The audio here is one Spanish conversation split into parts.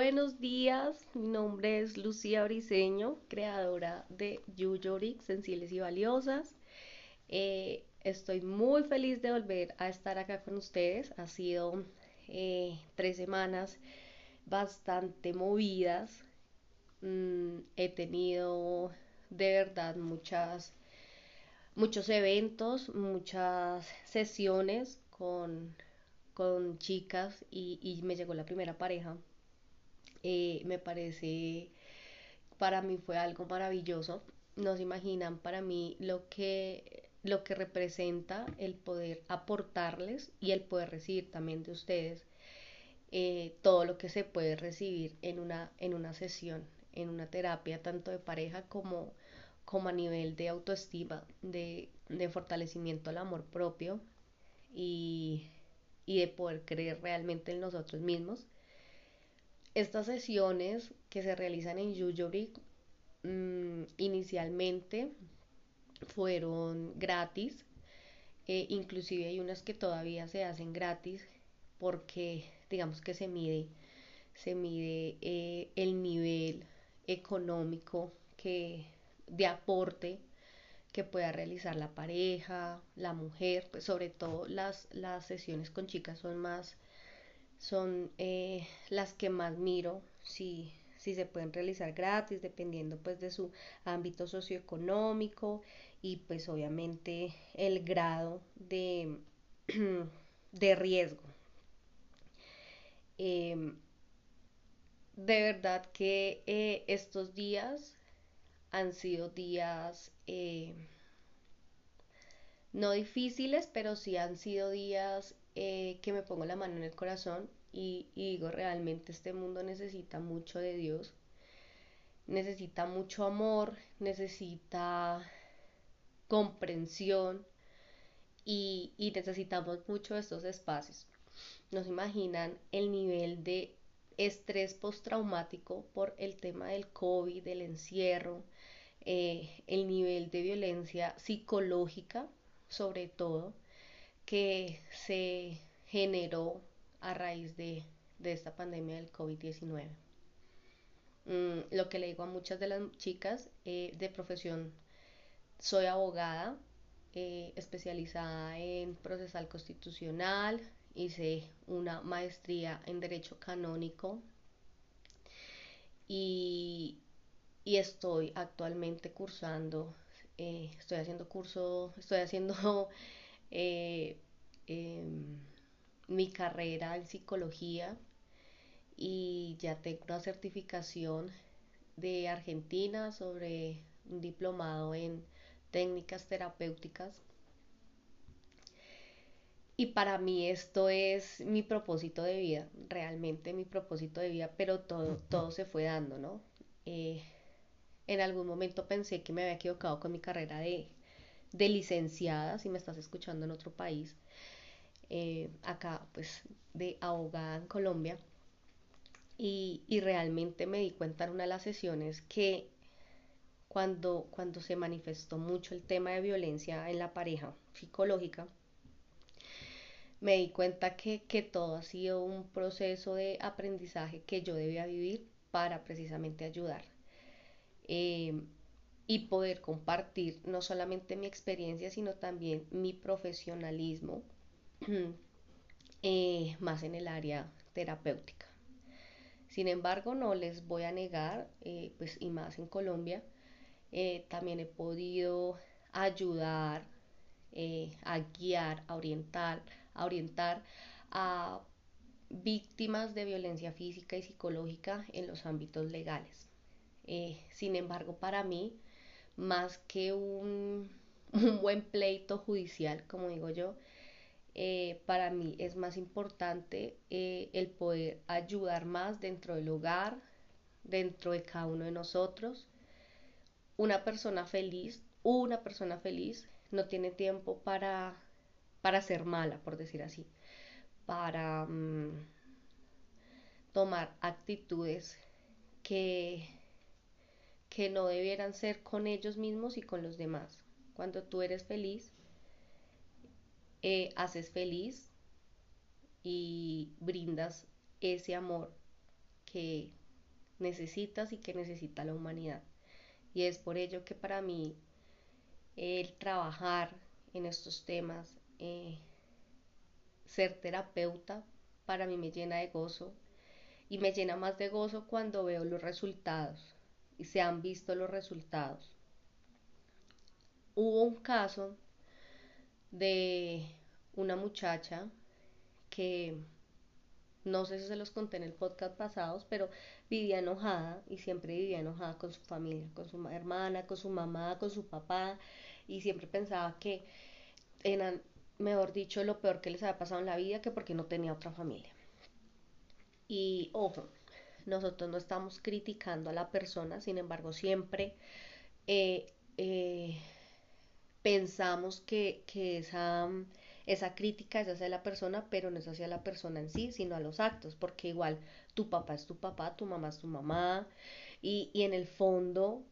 Buenos días, mi nombre es Lucía Briseño, creadora de Yuyoric Sensibles y Valiosas. Eh, estoy muy feliz de volver a estar acá con ustedes. Ha sido eh, tres semanas bastante movidas. Mm, he tenido de verdad muchas, muchos eventos, muchas sesiones con, con chicas y, y me llegó la primera pareja eh, me parece, para mí fue algo maravilloso. No se imaginan para mí lo que, lo que representa el poder aportarles y el poder recibir también de ustedes eh, todo lo que se puede recibir en una, en una sesión, en una terapia, tanto de pareja como, como a nivel de autoestima, de, de fortalecimiento al amor propio y, y de poder creer realmente en nosotros mismos estas sesiones que se realizan en Yuyori mm, inicialmente fueron gratis, eh, inclusive hay unas que todavía se hacen gratis porque digamos que se mide, se mide eh, el nivel económico que de aporte que pueda realizar la pareja, la mujer, pues sobre todo las, las sesiones con chicas son más son eh, las que más miro, si, si se pueden realizar gratis, dependiendo pues de su ámbito socioeconómico y pues obviamente el grado de, de riesgo. Em, de verdad que eh, estos días han sido días eh, no difíciles, pero sí han sido días eh, que me pongo la mano en el corazón y, digo, realmente este mundo necesita mucho de Dios, necesita mucho amor, necesita comprensión y, necesitamos mucho estos espacios. Nos imaginan el nivel de estrés postraumático por el tema del COVID, del encierro, eh, el nivel de violencia psicológica sobre todo que se generó a raíz de, esta pandemia del COVID-19. Mm, lo que le digo a muchas de las chicas eh, de profesión, soy abogada eh, especializada en procesal constitucional, hice una maestría en derecho canónico y, estoy actualmente cursando, eh, estoy haciendo curso, estoy haciendo eh, em, mi carrera en psicología y ya tengo una certificación de Argentina sobre un diplomado en técnicas terapéuticas. Y para mí esto es mi propósito de vida, realmente mi propósito de vida, pero todo, todo se fue dando, ¿no? Eh, en algún momento pensé que me había equivocado con mi carrera de, de licenciada, si me estás escuchando en otro país, eh, acá pues de abogada en Colombia. Y, y, realmente me di cuenta en una de las sesiones que cuando, cuando se manifestó mucho el tema de violencia en la pareja psicológica, me di cuenta que, que todo ha sido un proceso de aprendizaje que yo debía vivir para precisamente ayudar. Eh, y poder compartir no solamente mi experiencia, sino también mi profesionalismo eh, más en el área terapéutica. Sin embargo, no les voy a negar, eh, pues y más en Colombia, eh, también he podido ayudar, a guiar, a orientar, a orientar a víctimas de violencia física y psicológica en los ámbitos legales. sin embargo, para mí, más que un, buen pleito judicial, como digo yo, eh, para mí es más importante eh, el poder ayudar más dentro del hogar, dentro de cada uno de nosotros. Una persona feliz, una persona feliz no tiene tiempo para, para ser mala, por decir así, para mm, tomar actitudes que que no debieran ser con ellos mismos y con los demás. Cuando tú eres feliz, eh, haces feliz y brindas ese amor que necesitas y que necesita la humanidad. Y es por ello que para mí el trabajar en estos temas, eh, ser terapeuta, para mí me llena de gozo y me llena más de gozo cuando veo los resultados y se han visto los resultados. Hubo un caso de una muchacha que no sé si se los conté en el podcast pasados, pero vivía enojada y siempre vivía enojada con su familia, con su hermana, con su mamá, con su papá y siempre pensaba que eran, mejor dicho, lo peor que les había pasado en la vida que porque no tenía otra familia. Y ojo, nosotros no estamos criticando a la persona, sin embargo, siempre eh, eh, pensamos que, que esa esa crítica es hacia la persona, pero no es hacia la persona en sí, sino a los actos, porque igual tu papá es tu papá, tu mamá es tu mamá, y, en el fondo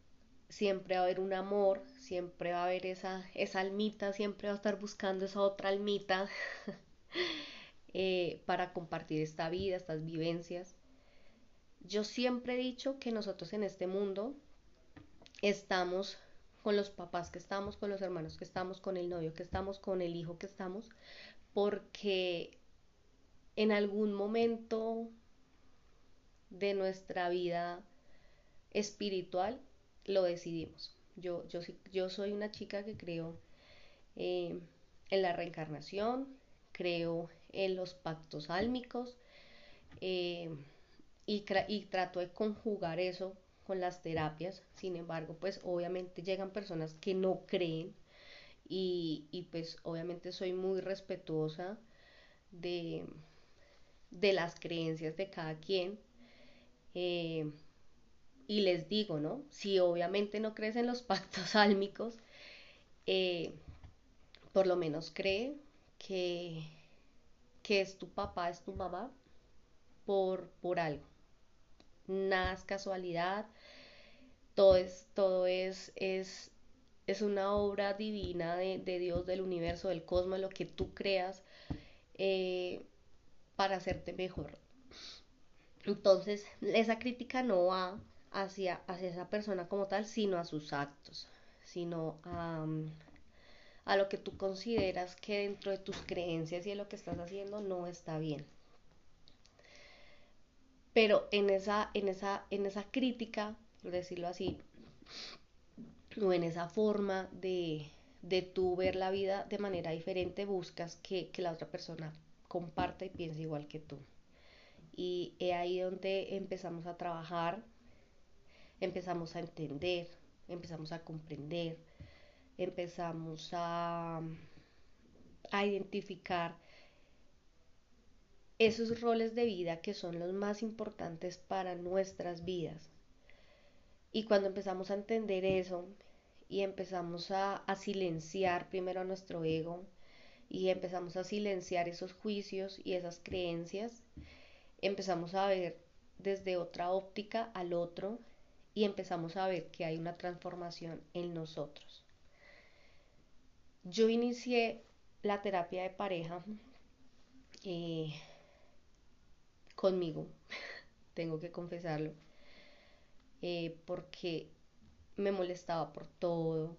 siempre va a haber un amor, siempre va a haber esa, esa almita, siempre va a estar buscando esa otra almita eh, para compartir esta vida, estas vivencias. Yo siempre he dicho que nosotros en este mundo estamos con los papás que estamos, con los hermanos que estamos, con el novio que estamos, con el hijo que estamos, porque en algún momento de nuestra vida espiritual lo decidimos. Yo, yo, yo soy una chica que creo eh, en la reencarnación, creo en los pactos álmicos eh, y, trato de conjugar eso con las terapias. Sin embargo, pues obviamente llegan personas que no creen y, y pues obviamente soy muy respetuosa de, de las creencias de cada quien. Eh, y les digo, ¿no? Si obviamente no crees en los pactos álmicos, eh, por lo menos cree que, que es tu papá, es tu mamá, por, por algo. Nada es casualidad, todo es, todo es, es, es una obra divina de, Dios, del universo, del cosmos, lo que tú creas eh, para hacerte mejor. Entonces, esa crítica no va hacia, hacia esa persona como tal, sino a sus actos, sino a, a lo que tú consideras que dentro de tus creencias y de lo que estás haciendo no está bien. Pero en esa, en esa, en esa crítica decirlo así, o en esa forma de, de tú ver la vida de manera diferente, buscas que, la otra persona comparta y piense igual que tú. Y es ahí donde empezamos a trabajar, empezamos a entender, empezamos a comprender, empezamos a, a identificar esos roles de vida que son los más importantes para nuestras vidas. Y cuando empezamos a entender eso y empezamos a, silenciar primero a nuestro ego y empezamos a silenciar esos juicios y esas creencias, empezamos a ver desde otra óptica al otro y empezamos a ver que hay una transformación en nosotros. Yo inicié la terapia de pareja eh, conmigo, tengo que confesarlo. Eh, porque me molestaba por todo,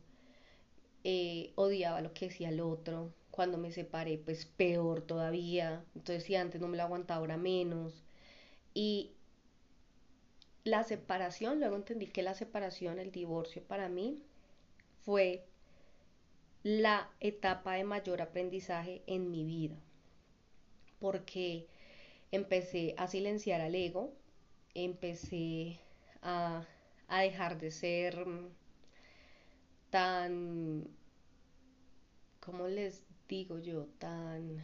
eh, odiaba lo que decía el otro, cuando me separé pues peor todavía, entonces si antes no me lo aguantaba ahora menos. Y la separación, luego entendí que la separación, el divorcio para mí fue la etapa de mayor aprendizaje en mi vida, porque empecé a silenciar al ego, empecé a, dejar de ser tan, ¿cómo les digo yo? Tan,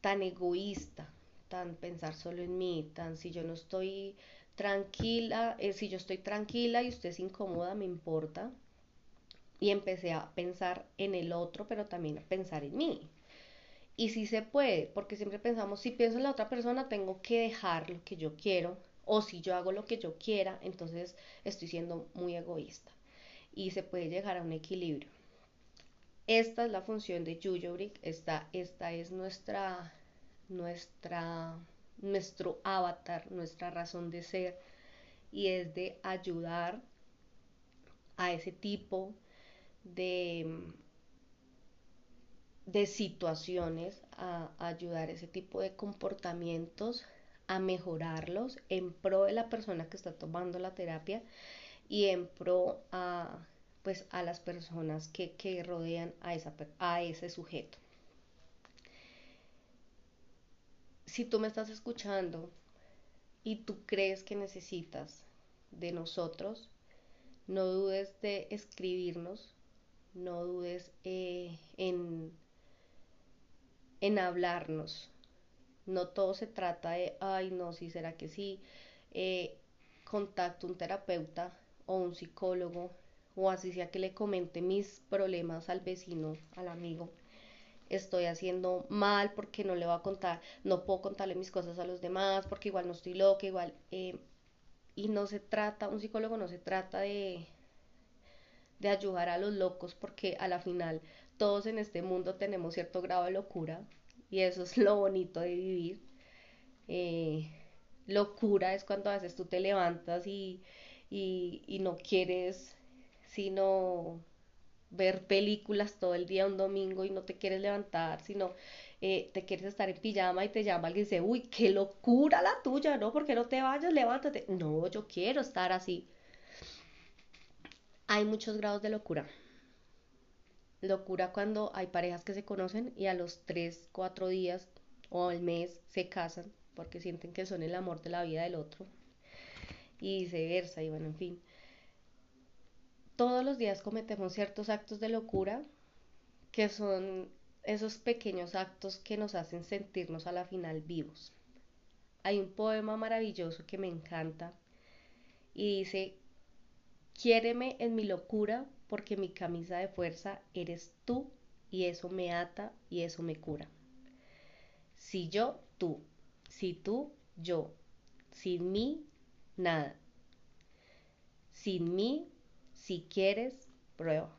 tan egoísta, tan pensar solo en mí, tan si yo no estoy tranquila, eh, si yo estoy tranquila y usted se incomoda, me importa. Y empecé a pensar en el otro, pero también a pensar en mí. Y si se puede, porque siempre pensamos, si pienso en la otra persona, tengo que dejar lo que yo quiero o si yo hago lo que yo quiera, entonces estoy siendo muy egoísta. Y se puede llegar a un equilibrio. Esta es la función de Yuyo Esta, esta es nuestra, nuestra nuestro avatar, nuestra razón de ser, y es de ayudar a ese tipo de, de situaciones, a, ayudar ese tipo de comportamientos, a mejorarlos en pro de la persona que está tomando la terapia y en pro a, pues, a las personas que, que rodean a, esa, a ese sujeto. Si tú me estás escuchando y tú crees que necesitas de nosotros, no dudes de escribirnos, no dudes eh, en, en hablarnos. No todo se trata de, ay, no, sí, será que sí. Eh, contacto un terapeuta o un psicólogo o así sea que le comente mis problemas al vecino, al amigo. Estoy haciendo mal porque no le voy a contar, no puedo contarle mis cosas a los demás porque igual no estoy loca, igual. Eh, y no se trata, un psicólogo no se trata de, de ayudar a los locos porque a la final todos en este mundo tenemos cierto grado de locura y eso es lo bonito de vivir. Eh, locura es cuando a veces tú te levantas y, y, no quieres sino ver películas todo el día un domingo y no te quieres levantar, sino eh, te quieres estar en pijama y te llama alguien y dice, uy, qué locura la tuya, ¿no? porque no te vayas? Levántate. No, yo quiero estar así. Hay muchos grados de locura. Locura cuando hay parejas que se conocen y a los 3, 4 días o al mes se casan porque sienten que son el amor de la vida del otro y viceversa y bueno, en fin. Todos los días cometemos ciertos actos de locura que son esos pequeños actos que nos hacen sentirnos a la final vivos. Hay un poema maravilloso que me encanta y dice, quiéreme en mi locura porque mi camisa de fuerza eres tú y eso me ata y eso me cura. Si yo, tú, si tú, yo, sin mí, nada. Sin mí, si quieres, prueba.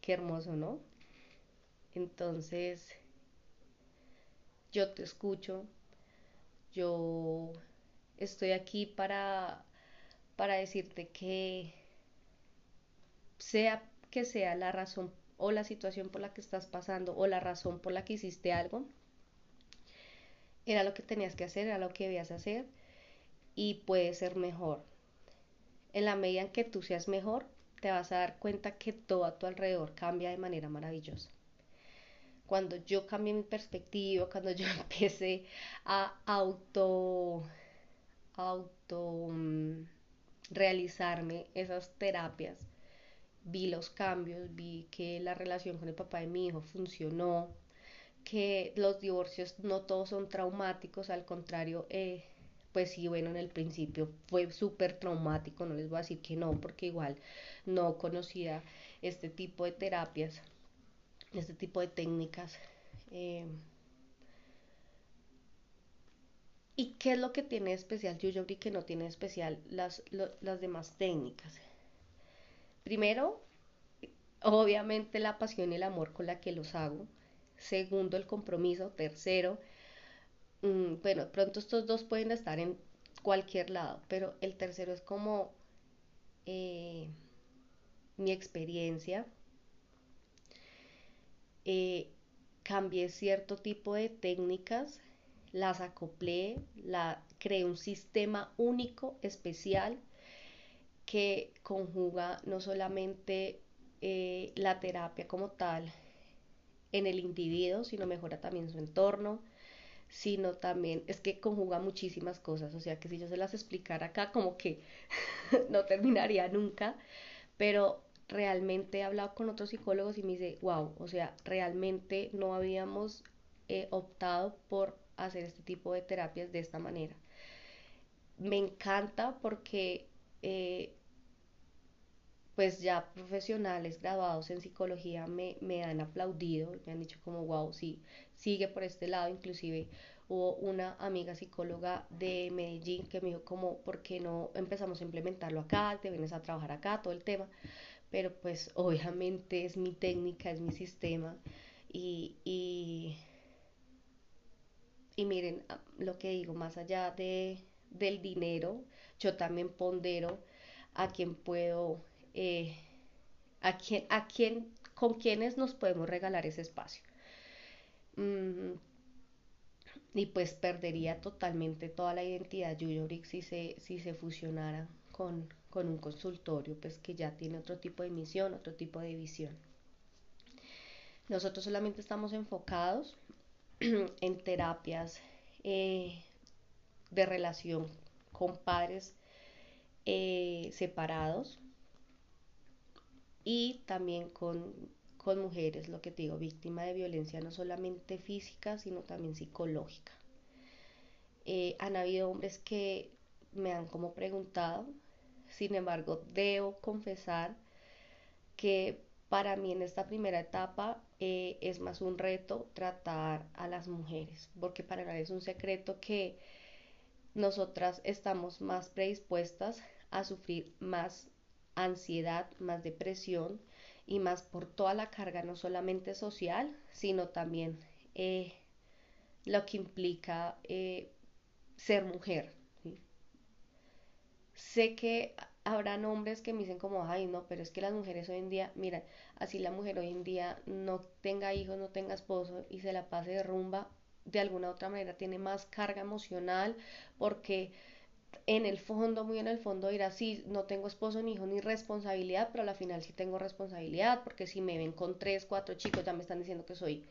Qué hermoso, ¿no? Entonces, yo te escucho, yo estoy aquí para, para decirte que sea que sea la razón o la situación por la que estás pasando o la razón por la que hiciste algo, era lo que tenías que hacer, era lo que debías hacer y puede ser mejor. En la medida en que tú seas mejor, te vas a dar cuenta que todo a tu alrededor cambia de manera maravillosa. Cuando yo cambié mi perspectiva, cuando yo empecé a auto, auto mm, realizarme esas terapias, vi los cambios, vi que la relación con el papá de mi hijo funcionó, que los divorcios no todos son traumáticos, al contrario, eh, pues sí, bueno, en el principio fue súper traumático, no les voy a decir que no, porque igual no conocía este tipo de terapias, este tipo de técnicas. Eh, ¿Y qué es lo que tiene especial Yuyori que no tiene especial las, las demás técnicas? Primero, obviamente la pasión y el amor con la que los hago. Segundo, el compromiso. Tercero, mm, bueno, pronto estos dos pueden estar en cualquier lado, pero el tercero es como eh, mi experiencia. Eh, cambié cierto tipo de técnicas, las acoplé, la, creé un sistema único, especial, que conjuga no solamente eh, la terapia como tal en el individuo, sino mejora también su entorno, sino también es que conjuga muchísimas cosas, o sea que si yo se las explicara acá como que no terminaría nunca, pero realmente he hablado con otros psicólogos y me dice, wow, o sea, realmente no habíamos eh, optado por hacer este tipo de terapias de esta manera. Me encanta porque eh, pues ya profesionales graduados en psicología me, me han aplaudido, me han dicho como, wow, sí, sigue por este lado, inclusive hubo una amiga psicóloga de Medellín que me dijo como, ¿por qué no empezamos a implementarlo acá? Te vienes a trabajar acá, todo el tema, pero pues obviamente es mi técnica, es mi sistema y, y, y miren, lo porque digo, más allá de, del dinero, yo también pondero a quién puedo, eh, a quién, a quién, con quiénes nos podemos regalar ese espacio. Mm, y pues perdería totalmente toda la identidad Yuyoric si se, si se fusionara con, con un consultorio, pues que ya tiene otro tipo de misión, otro tipo de visión. Nosotros solamente estamos enfocados en terapias eh, de relación con padres eh, separados y también con, con mujeres, lo que te digo, víctima de violencia no solamente física, sino también psicológica. Eh, han habido hombres que me han como preguntado, sin embargo, debo confesar que para mí en esta primera etapa eh, es más un reto tratar a las mujeres, porque para nadie es un secreto que nosotras estamos más predispuestas a sufrir más ansiedad, más depresión y más por toda la carga no solamente social, sino también eh, lo que implica eh, ser mujer. Sé que habrán hombres que me dicen como, ay, no, pero es que las mujeres hoy en día, mira, así la mujer hoy en día no tenga hijos, no tenga esposo y se la pase de rumba, de alguna otra manera tiene más carga emocional porque en el fondo, muy en el fondo dirá, sí, no tengo esposo ni hijo ni responsabilidad, pero al final sí tengo responsabilidad porque si me ven con tres, cuatro chicos ya me están diciendo que soy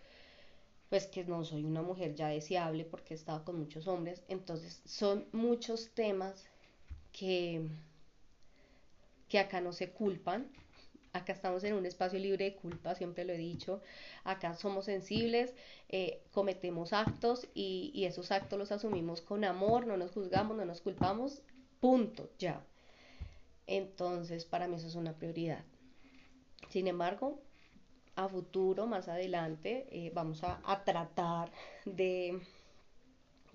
pues que no soy una mujer ya deseable porque he estado con muchos hombres. Entonces son muchos temas que, que acá no se culpan. Acá estamos en un espacio libre de culpa, siempre lo he dicho. Acá somos sensibles, eh, cometemos actos y, esos actos los asumimos con amor, no nos juzgamos, no nos culpamos, punto, ya. Entonces, para mí eso es una prioridad. Sin embargo, a futuro, más adelante, eh, vamos a, tratar de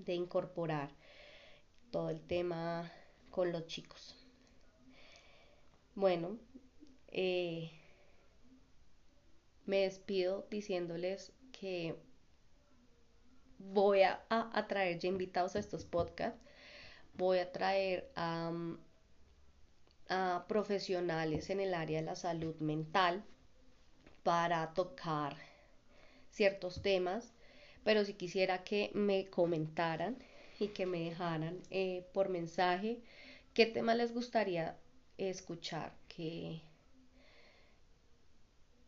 incorporar todo el tema con los chicos. Bueno, eh, me despido diciéndoles que voy a, a, traer ya invitados a estos podcasts. Voy a traer a, profesionales en el área de la salud mental para tocar ciertos temas, pero si quisiera que me comentaran y que me dejaran eh, por mensaje qué tema les gustaría escuchar, qué,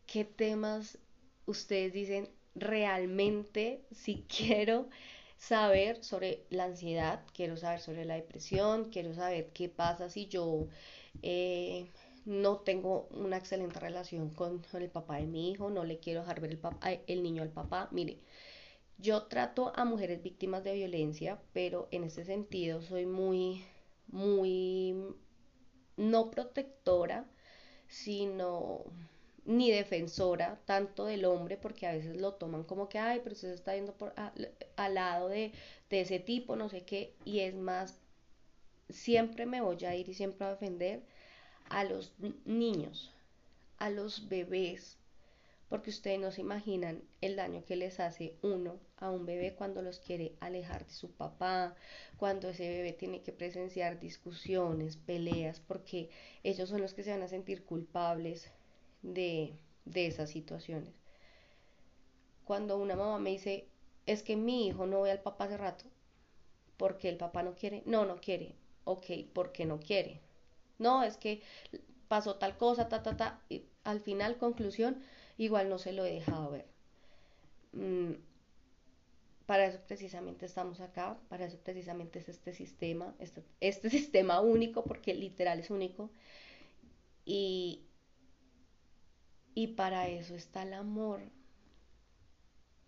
qué temas ustedes dicen realmente si quiero saber sobre la ansiedad, quiero saber sobre la depresión, quiero saber qué pasa si yo eh, no tengo una excelente relación con, el papá de mi hijo, no le quiero dejar ver el, papá, el niño al papá. Mire, yo trato a mujeres víctimas de violencia, pero en ese sentido soy muy, muy no protectora, sino ni defensora tanto del hombre, porque a veces lo toman como que, ay, pero usted se está yendo por, al lado de, de ese tipo, no sé qué, y es más, siempre me voy a ir y siempre a defender a los niños, a los bebés, porque ustedes no se imaginan el daño que les hace uno a un bebé cuando los quiere alejar de su papá, cuando ese bebé tiene que presenciar discusiones, peleas, porque ellos son los que se van a sentir culpables de, de esas situaciones. Cuando una mamá me dice, es que mi hijo no ve al papá hace rato, porque el papá no quiere, no, no quiere, ok, porque no quiere, no, es que pasó tal cosa, ta, ta, ta, y al final, conclusión, igual no se lo he dejado ver. Mm, para eso precisamente estamos acá, para eso precisamente es este sistema, este, este sistema único, porque literal es único, y, y para eso está el amor.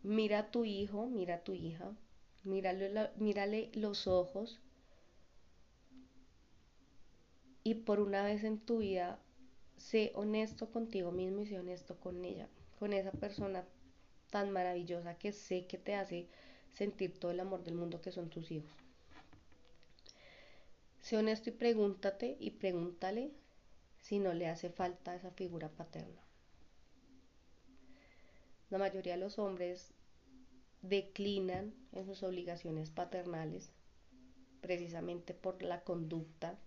Mira a tu hijo, mira a tu hija, mírale, mírale los ojos y por una vez en tu vida, sé honesto contigo mismo y sé honesto con ella, con esa persona tan maravillosa que sé que te hace sentir todo el amor del mundo que son tus hijos. Sé honesto y pregúntate y pregúntale si no le hace falta esa figura paterna. La mayoría de los hombres declinan en sus obligaciones paternales precisamente por la conducta,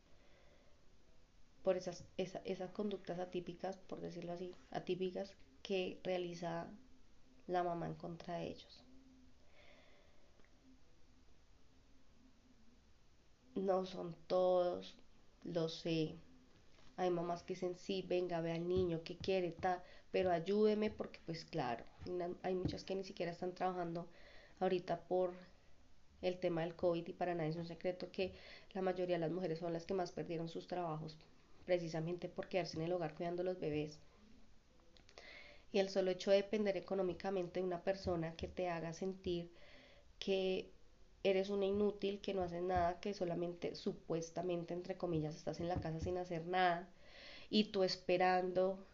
por esas, esas conductas atípicas, por decirlo así, atípicas que realiza la mamá en contra de ellos. No son todos, lo sé. Hay mamás que dicen, sí, venga, ve al niño, que quiere, tal, pero ayúdeme porque pues claro, hay muchas que ni siquiera están trabajando ahorita por el tema del COVID y para nadie es un secreto que la mayoría de las mujeres son las que más perdieron sus trabajos precisamente por quedarse en el hogar cuidando a los bebés. Y el solo hecho de depender económicamente de una persona que te haga sentir que eres una inútil, que no haces nada, que solamente supuestamente, entre comillas, estás en la casa sin hacer nada y tú esperando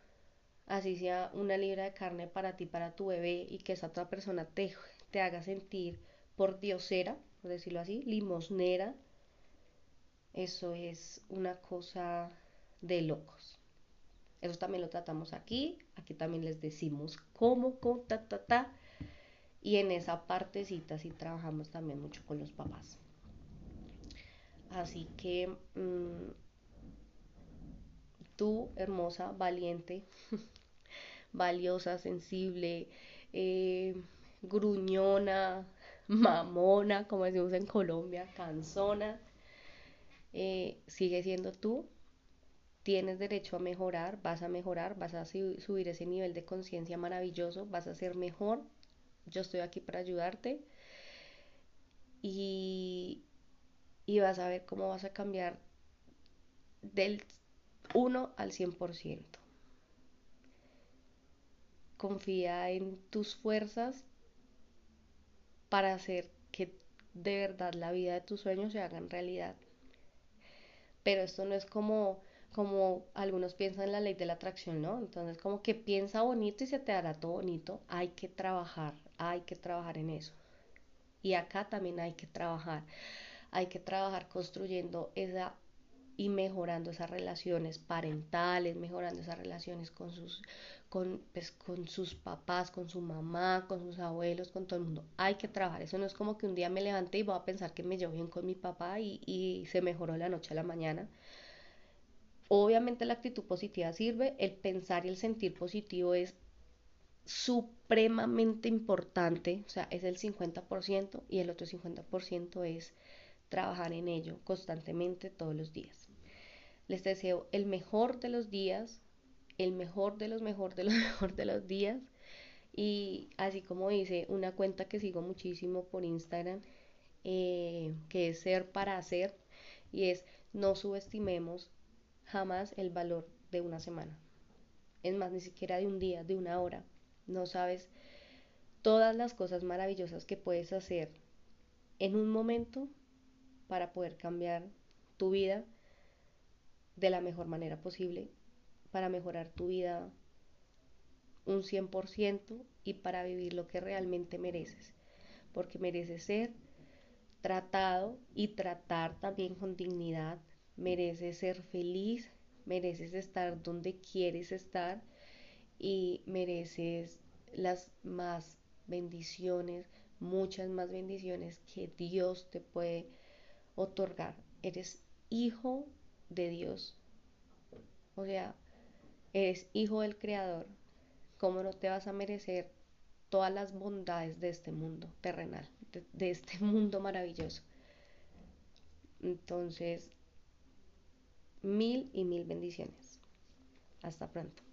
así sea una libra de carne para ti, para tu bebé, y que esa otra persona te, te haga sentir por diosera, por decirlo así, limosnera, eso es una cosa de locos. Eso también lo tratamos aquí, aquí también les decimos cómo, cómo, ta, ta, ta, y en esa partecita sí trabajamos también mucho con los papás. Así que mm, tú, hermosa, valiente, valiosa, sensible, eh, gruñona, mamona, como decimos en Colombia, cansona, eh, sigue siendo tú. Tienes derecho a mejorar, vas a mejorar, vas a subir ese nivel de conciencia maravilloso, vas a ser mejor. Yo estoy aquí para ayudarte y, y vas a ver cómo vas a cambiar del 1 al 100% confía en tus fuerzas para hacer que de verdad la vida de tus sueños se haga en realidad. Pero esto no es como como algunos piensan en la ley de la atracción, ¿no? Entonces, como que piensa bonito y se te hará todo bonito. Hay que trabajar, hay que trabajar en eso. Y acá también hay que trabajar. Hay que trabajar construyendo esa y mejorando esas relaciones parentales, mejorando esas relaciones con sus, con, pues, con sus papás, con su mamá, con sus abuelos, con todo el mundo. Hay que trabajar. Eso no es como que un día me levante y voy a pensar que me llevo bien con mi papá y, y se mejoró la noche a la mañana. Obviamente la actitud positiva sirve, el pensar y el sentir positivo es supremamente importante, o sea, es el 50% y el otro 50% es trabajar en ello constantemente todos los días. Les deseo el mejor de los días, el mejor de los mejor de los mejor de los días. Y así como dice una cuenta que sigo muchísimo por Instagram, eh, que es ser para hacer, y es no subestimemos jamás el valor de una semana. Es más, ni siquiera de un día, de una hora. No sabes todas las cosas maravillosas que puedes hacer en un momento para poder cambiar tu vida de la mejor manera posible para mejorar tu vida un 100% y para vivir lo que realmente mereces. Porque mereces ser tratado y tratar también con dignidad. Mereces ser feliz, mereces estar donde quieres estar y mereces las más bendiciones, muchas más bendiciones que Dios te puede otorgar. Eres hijo de Dios. O sea, eres hijo del Creador. ¿Cómo no te vas a merecer todas las bondades de este mundo terrenal, de, este mundo maravilloso? Entonces, mil y mil bendiciones. Hasta pronto.